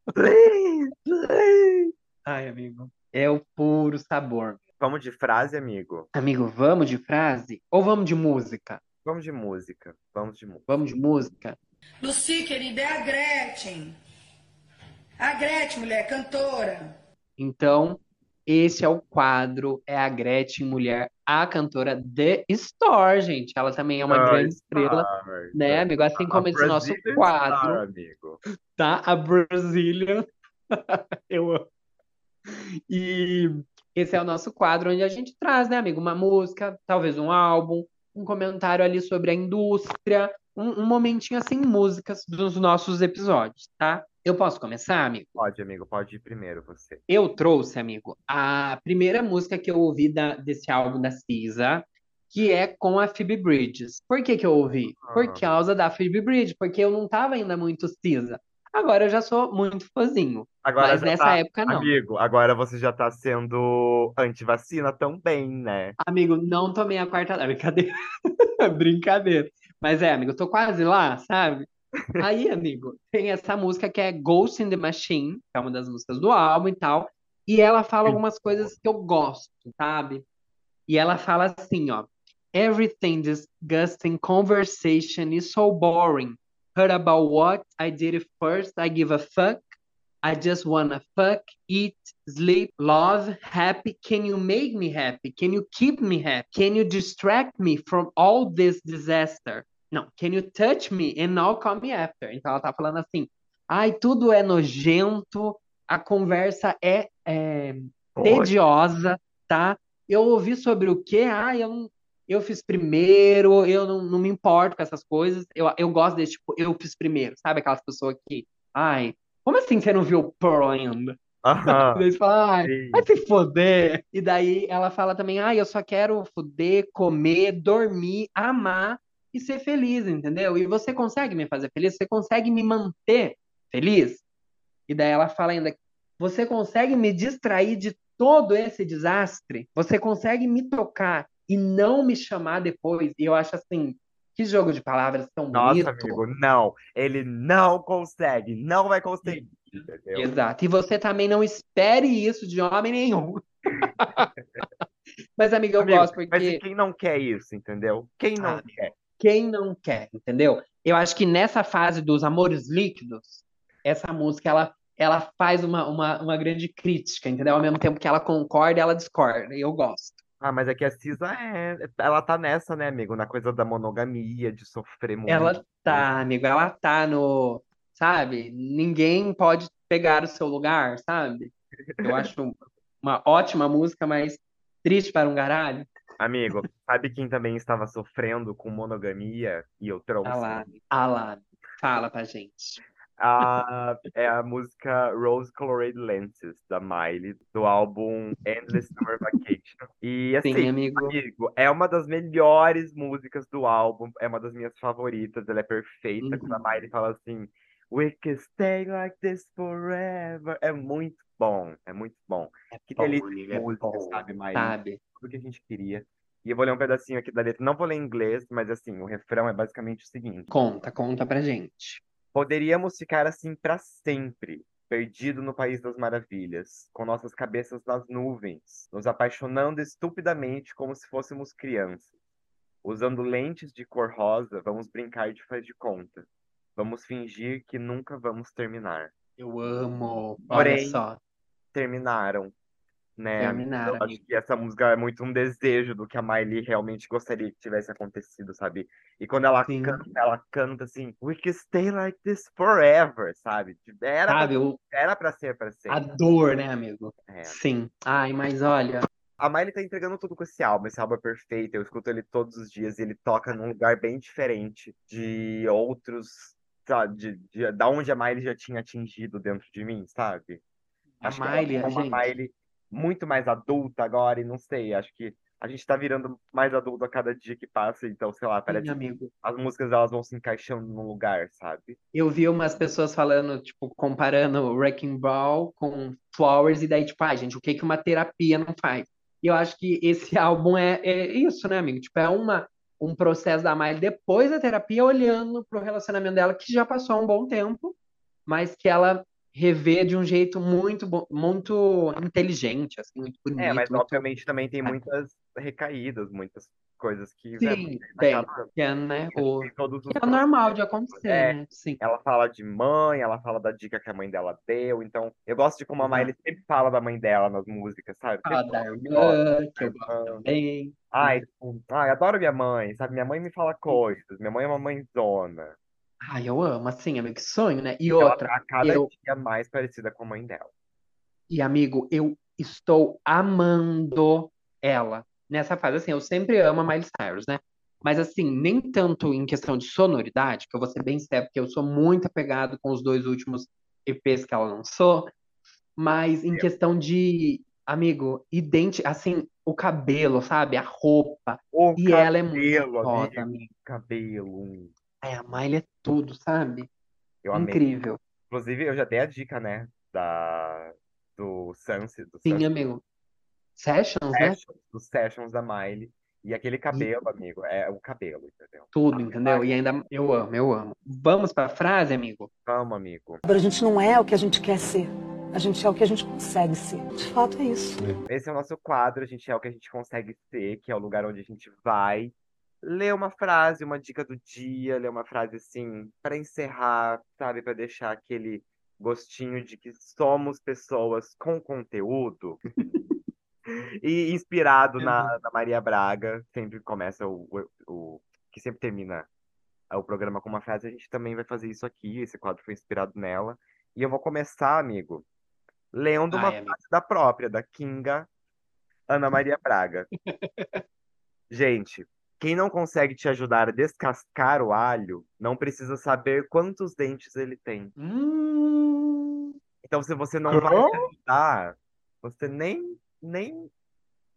A: Ai, amigo, é o puro sabor.
B: Vamos de frase, amigo?
A: Amigo, vamos de frase ou vamos de música?
B: Vamos de música. Vamos de música.
A: Vamos de música?
C: Luci, querida, é a Gretchen. A Gretchen, mulher, cantora.
A: Então, esse é o quadro, é a Gretchen Mulher, a cantora The Store, gente. Ela também é uma grande estrela,
B: Star,
A: né,
B: Star.
A: amigo? Assim
B: A
A: como esse nosso
B: Brazilian
A: quadro,
B: Star, amigo.
A: tá? A Brazilian. Eu amo. E esse é o nosso quadro onde a gente traz, né, amigo, uma música, talvez um álbum, um comentário ali sobre a indústria, um, um momentinho assim, músicas dos nossos episódios, tá? Eu posso começar, amigo?
B: Pode, amigo, pode ir primeiro você.
A: Eu trouxe, amigo, a primeira música que eu ouvi da- desse álbum da Cisa, que é com a Phoebe Bridges. Por que que eu ouvi? Por
B: Ah,
A: causa da Phoebe Bridges, porque eu não tava ainda muito Cisa. Agora eu já sou muito fãzinho,
B: agora
A: mas nessa
B: tá,
A: época não.
B: amigo, agora você já tá sendo antivacina também, né?
A: Amigo, não tomei a quarta dose. Brincadeira. Brincadeira. Mas é, amigo, eu tô quase lá, sabe? Aí, amigo, tem essa música que é Ghost in the Machine, que é uma das músicas do álbum e tal. E ela fala algumas coisas que eu gosto, sabe? E ela fala assim, ó. Everything disgusting conversation is so boring. Heard about what I did it first. I give a fuck. I just wanna fuck, eat, sleep, love, happy. Can you make me happy? Can you keep me happy? Can you distract me from all this disaster? Não, can you touch me and now call me after? Então ela tá falando assim, ai, tudo é nojento, a conversa é, é tediosa, tá? Eu ouvi sobre o quê? Ah, eu não, eu fiz primeiro, eu não, não me importo com essas coisas. Eu, eu gosto desse tipo, eu fiz primeiro, sabe? Aquelas pessoas que, ai, como assim você não viu o Pearl ainda?
B: Aham.
A: Daí você fala, ai,
B: Sim.
A: vai se foder. E daí ela fala também, ai, eu só quero foder, comer, dormir, amar e ser feliz, entendeu? E você consegue me fazer feliz? Você consegue me manter feliz? E daí ela fala ainda, você consegue me distrair de todo esse desastre? Você consegue me tocar e não me chamar depois? E eu acho assim, que jogo de palavras tão
B: Nossa,
A: bonito.
B: amigo, não. Ele não consegue, não vai conseguir, entendeu?
A: Exato. E você também não espere isso de homem nenhum. Mas, amiga, eu
B: Amigo,
A: gosto
B: mas e
A: porque
B: quem não quer isso, entendeu? Quem não
A: Ah,
B: quer?
A: Quem não quer, entendeu? Eu acho que nessa fase dos amores líquidos, essa música ela, ela faz uma, uma, uma grande crítica, entendeu? Ao mesmo tempo que ela concorda, ela discorda. E eu gosto.
B: Ah, mas é que a Cisa é. Ela tá nessa, né, amigo? Na coisa da monogamia, de sofrer muito.
A: Ela tá, amigo, ela tá no, sabe? Ninguém pode pegar o seu lugar, sabe? Eu acho uma ótima música, mas triste para um garalho.
B: Amigo, sabe quem também estava sofrendo com monogamia e eu trouxe?
A: Ah lá, ah lá, fala pra gente.
B: A, é a música Rose Colored Lenses, da Miley, do álbum Endless Summer Vacation. E assim,
A: Sim, amigo.
B: amigo, é uma das melhores músicas do álbum, é uma das minhas favoritas, ela é perfeita. Quando a
A: Uhum.
B: Miley fala assim, We can stay like this forever. É muito bom, é muito bom. Que
A: Bom,
B: delícia de
A: é
B: música,
A: bom,
B: sabe, Miley?
A: sabe?
B: Tudo que a gente queria. E eu vou ler um pedacinho aqui da letra. Não vou ler em inglês, mas assim, o refrão é basicamente o seguinte.
A: Conta, conta pra gente.
B: Poderíamos ficar assim para sempre, perdido no país das maravilhas, com nossas cabeças nas nuvens, nos apaixonando estupidamente como se fôssemos crianças. Usando lentes de cor rosa, vamos brincar de faz de conta. Vamos fingir que nunca vamos terminar.
A: Eu amo. Olha
B: Porém,
A: só,
B: terminaram, né?
A: terminaram,
B: Eu acho que essa música é muito um desejo do que a Miley realmente gostaria que tivesse acontecido, sabe? E quando ela
A: Sim.
B: canta, ela canta assim, We can stay like this forever, sabe? Tipo, Era pra,
A: Sabe, o,
B: era pra ser pra
A: a
B: sempre.
A: dor, né, amigo?
B: É.
A: Sim. Ai, mas olha,
B: A Miley tá entregando tudo com esse álbum. Esse álbum é perfeito. Eu escuto ele todos os dias e ele toca num lugar bem diferente de outros, sabe? De, de, da onde a Miley já tinha atingido dentro de mim, sabe?
A: A
B: Acho
A: Miley,
B: é uma
A: gente.
B: Miley muito mais adulta agora, e não sei, acho que a gente tá virando mais adulto a cada dia que passa, então, sei lá,
A: Sim,
B: parece que
A: amigo.
B: as músicas elas vão se encaixando num lugar, sabe?
A: Eu vi umas pessoas falando, tipo, comparando Wrecking Ball com Flowers, e daí, tipo, ai, gente, o que que uma terapia não faz? E eu acho que esse álbum é, é isso, né, amigo? Tipo, é uma, um processo da Miley depois da terapia, olhando pro relacionamento dela, que já passou um bom tempo, mas que ela revê de um jeito muito, muito inteligente, assim, muito
B: É, mas
A: bonito, muito...
B: obviamente também tem muitas recaídas, muitas coisas que, né,
A: Sim, tem,
B: acaba
A: que é, né, o...
B: todos os
A: é normal de acontecer,
B: É,
A: né? Sim,
B: ela fala de mãe, ela fala da dica que a mãe dela deu, então eu gosto de como a Miley sempre fala da mãe dela nas músicas, sabe?
A: Fala da irmã, que eu gosto também,
B: Ai,
A: né?
B: tipo, ai, adoro minha mãe, sabe? Minha mãe me fala coisas, minha mãe é uma mãezona.
A: Ai, eu amo, assim, amigo, que sonho, né? E
B: Ela
A: outra,
B: tá a cada
A: eu,
B: dia mais parecida com a mãe dela.
A: e amigo, eu estou amando ela nessa fase. Assim, eu sempre amo a Miley Cyrus, né? Mas assim, nem tanto em questão de sonoridade, que eu vou ser bem sincero, porque eu sou muito apegado com os dois últimos EPs que ela lançou, mas em questão de, amigo, identi assim, o cabelo, sabe? A roupa.
B: O
A: E ela é muito
B: cabelo,
A: foda,
B: amigo. cabelo.
A: Ai, a Miley é tudo, sabe?
B: Eu amei.
A: Incrível.
B: Inclusive, eu já dei a dica, né? Da, do Sunset, do
A: Sim,
B: Sunset
A: amigo. Sessions, né?
B: Sessions, dos Sessions da Miley. E aquele cabelo, amigo, é o cabelo, entendeu?
A: Tudo, entendeu? E ainda eu amo, eu amo. Vamos pra frase, amigo?
B: Vamos, amigo.
D: A gente não é o que a gente quer ser. A gente é o que a gente consegue ser. De fato é isso.
B: Esse é o nosso quadro, a gente é o que a gente consegue ser, que é o lugar onde a gente vai ler uma frase, uma dica do dia, ler uma frase assim, para encerrar, sabe? Para deixar aquele gostinho de que somos pessoas com conteúdo. e inspirado na, na Maria Braga, sempre começa o, o, o, que sempre termina o programa com uma frase, a gente também vai fazer isso aqui, esse quadro foi inspirado nela. E eu vou começar, amigo, lendo uma
A: Ai, amigo.
B: frase da própria, da Kinga Ana Maria Braga. Gente, quem não consegue te ajudar a descascar o alho, não precisa saber quantos dentes ele tem.
A: Hum,
B: Então, se você não vai te ajudar, você nem, nem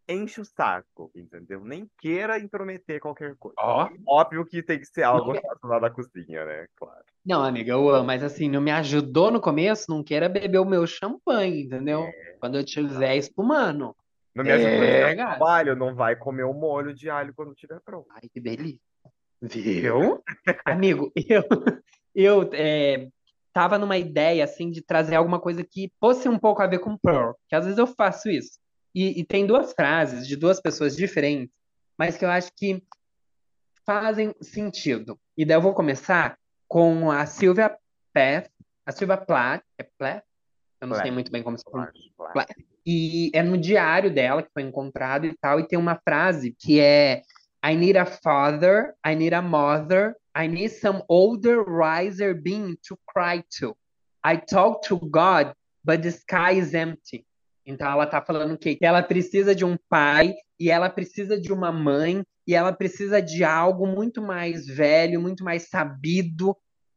B: enche o saco, entendeu? Nem queira intrometer qualquer coisa.
A: ó.
B: Óbvio que tem que ser algo
A: Não-
B: relacionado à cozinha, né? Claro.
A: Não, amiga, eu amo, mas assim, não me ajudou no começo, não queira beber o meu champanhe, entendeu? Quando eu tiver espumando.
B: Não me ajuda
A: É,
B: no trabalho, não vai comer o molho de alho quando estiver pronto.
A: Ai, que delícia. Viu? Amigo, eu, eu é, tava numa ideia, assim, de trazer alguma coisa que fosse um pouco a ver com Pearl, que às vezes eu faço isso. E, e tem duas frases de duas pessoas diferentes, mas que eu acho que fazem sentido. E daí eu vou começar com a Sylvia Plath, a Sylvia Plath, é Plath? Eu não sei muito bem como se. Plath. E é no diário dela que foi encontrado e tal, e tem uma frase que é I need a father, I need a mother, I need some older riser being to cry to. I talk to God, but the sky is empty. Então ela tá falando o quê? Que ela precisa de um pai e ela precisa de uma mãe e ela precisa de algo muito mais velho, muito mais sabido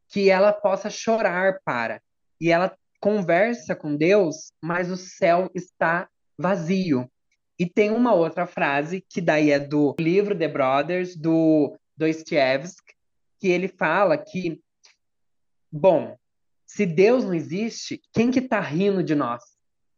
A: que ela possa chorar para. E ela conversa com Deus, mas o céu está vazio. E tem uma outra frase que daí é do livro The Brothers do Dostoevsky, que ele fala que, bom, se Deus não existe, quem que tá rindo de nós?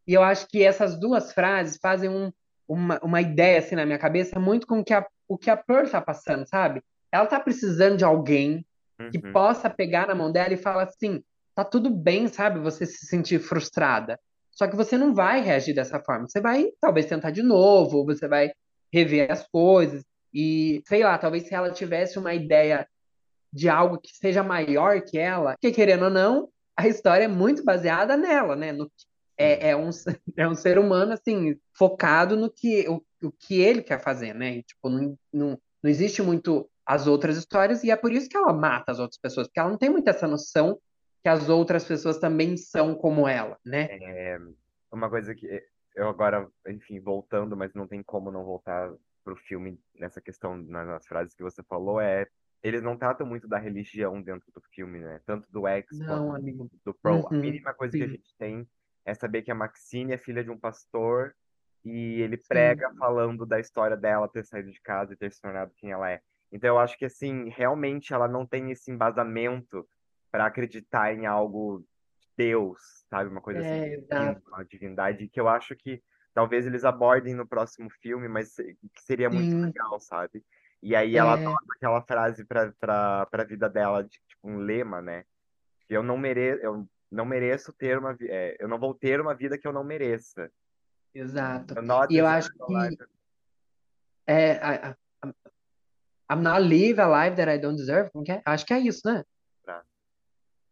A: E eu acho que essas duas frases fazem um, uma, uma ideia assim na minha cabeça muito com que a, o que a Pearl tá passando, sabe? Ela tá precisando de alguém que
B: Uhum.
A: possa pegar na mão dela e falar assim, tá tudo bem, sabe? Você se sentir frustrada. Só que você não vai reagir dessa forma. Você vai talvez tentar de novo, você vai rever as coisas e, sei lá, talvez se ela tivesse uma ideia de algo que seja maior que ela, que querendo ou não, a história é muito baseada nela, né? No, é, é um, é um ser humano, assim, focado no que, o, o que ele quer fazer, né? E, tipo, não, não, não existe muito as outras histórias, e é por isso que ela mata as outras pessoas, porque ela não tem muito essa noção que as outras pessoas também são como ela, né?
B: É, uma coisa que eu agora, enfim, voltando, mas não tem como não voltar pro filme nessa questão, na- nas frases que você falou, é eles não tratam muito da religião dentro do filme, né? Tanto do X
A: Não,
B: quanto
A: amigo.
B: do Pro. A
A: Uhum,
B: mínima coisa que a
A: sim.
B: gente tem é saber que a Maxine é filha de um pastor e ele
A: Sim.
B: prega falando da história dela ter saído de casa e ter se tornado quem ela é. Então eu acho que assim, realmente ela não tem esse embasamento para acreditar em algo de Deus, sabe? Uma coisa assim,
A: É,
B: divina,
A: exato.
B: uma divindade que eu acho que talvez eles abordem no próximo filme, mas que seria muito
A: Sim.
B: legal, sabe? E aí ela
A: É,
B: adota aquela frase para para para vida dela, de, tipo um lema, né? Que eu não mereço, eu não mereço ter uma, é, eu não vou ter uma vida que eu não mereça.
A: exato.
B: I'm not
A: E eu acho que é, I, I- I'm not live a life that I don't deserve. Como que é? Acho que é isso, né?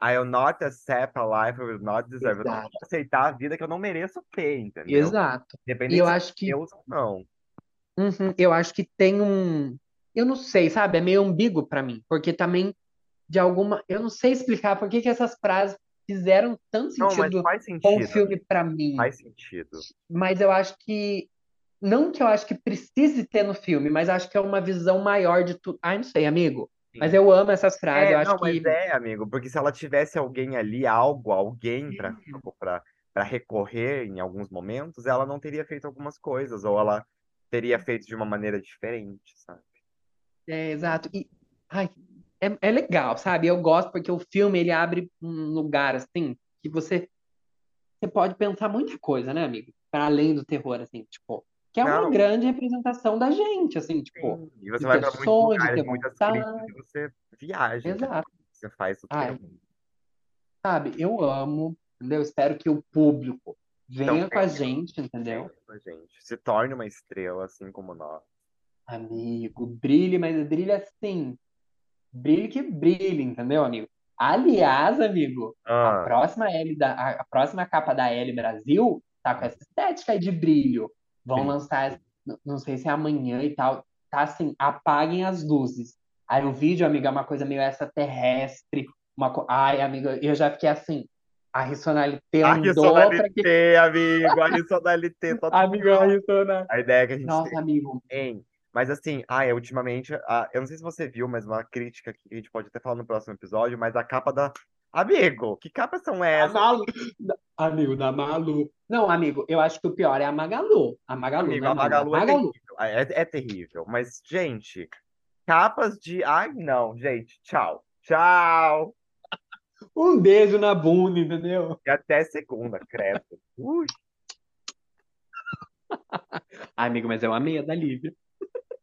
B: I'll not accept a life I will not deserve. Eu não
A: Exato.
B: vou aceitar a vida que eu não mereço ter, entendeu?
A: Exato. E
B: Independente
A: eu acho que
B: Deus ou não.
A: Uhum, eu acho que tem um. Eu não sei, sabe? É meio ambíguo pra mim, porque também, de alguma. Eu não sei explicar por que que essas frases fizeram tanto
B: Não, mas
A: sentido com o
B: sentido,
A: filme pra mim,
B: faz sentido.
A: mas eu acho que. Não que eu acho que precise ter no filme, mas acho que é uma visão maior de tudo. Ai, não sei, amigo. Mas eu amo essas frases,
B: É,
A: eu acho
B: não, mas
A: que.
B: é, amigo, porque se ela tivesse alguém ali, algo, alguém para para para recorrer em alguns momentos, ela não teria feito algumas coisas, ou ela teria feito de uma maneira diferente, sabe?
A: É, exato. E, ai, é, é legal, sabe? Eu gosto porque o filme ele abre um lugar assim que você você pode pensar muita coisa, né, amigo? Para além do terror, assim, tipo, que é uma
B: Não,
A: grande representação da gente, assim, tipo.
B: E você vai para muitos lugares, muitas críticas, e você viaja, entendeu?
A: Exato.
B: Você faz o tempo.
A: sabe? Eu amo, entendeu? Espero que o público
B: Então,
A: venha com a gente, entendeu?
B: venha com a gente. Se torne uma estrela, assim como nós.
A: Amigo, brilhe, mas brilha assim. Brilhe que brilhe, entendeu, amigo? Aliás, amigo, a
B: Ah,
A: próxima L da, a, a próxima capa da L Brasil tá com essa estética aí de brilho. Vão
B: brilho.
A: lançar, não sei se é amanhã e tal. Tá assim, apaguem as luzes. Aí o vídeo, amigo, é uma coisa meio extraterrestre. Uma co... Ai, amigo, eu já fiquei assim. A Rissonalité
B: A
A: andou pra que.
B: Rissonalité, amigo, a Rissonalité
A: Amigo, a
B: total.
A: Rissonalité.
B: A ideia que a gente
A: Nossa,
B: tem,
A: amigo.
B: hein? Mas assim, ah, é, ultimamente, ah, eu não sei se você viu, mas uma crítica que a gente pode até falar no próximo episódio, mas a capa da. Amigo, que capas são essas?
A: Malu. Amigo, da Malu. Não, amigo, eu acho que o pior é a Magalu. A Magalu,
B: Amigo,
A: não é a
B: Magalu é
A: Magalu.
B: terrível. Ah, É, é terrível. Mas, gente, capas de. Ai, não, gente, tchau. Tchau.
A: Um beijo na bunda, entendeu?
B: E até segunda, credo. Ui.
A: Ai, amigo, mas eu amei a da Lívia.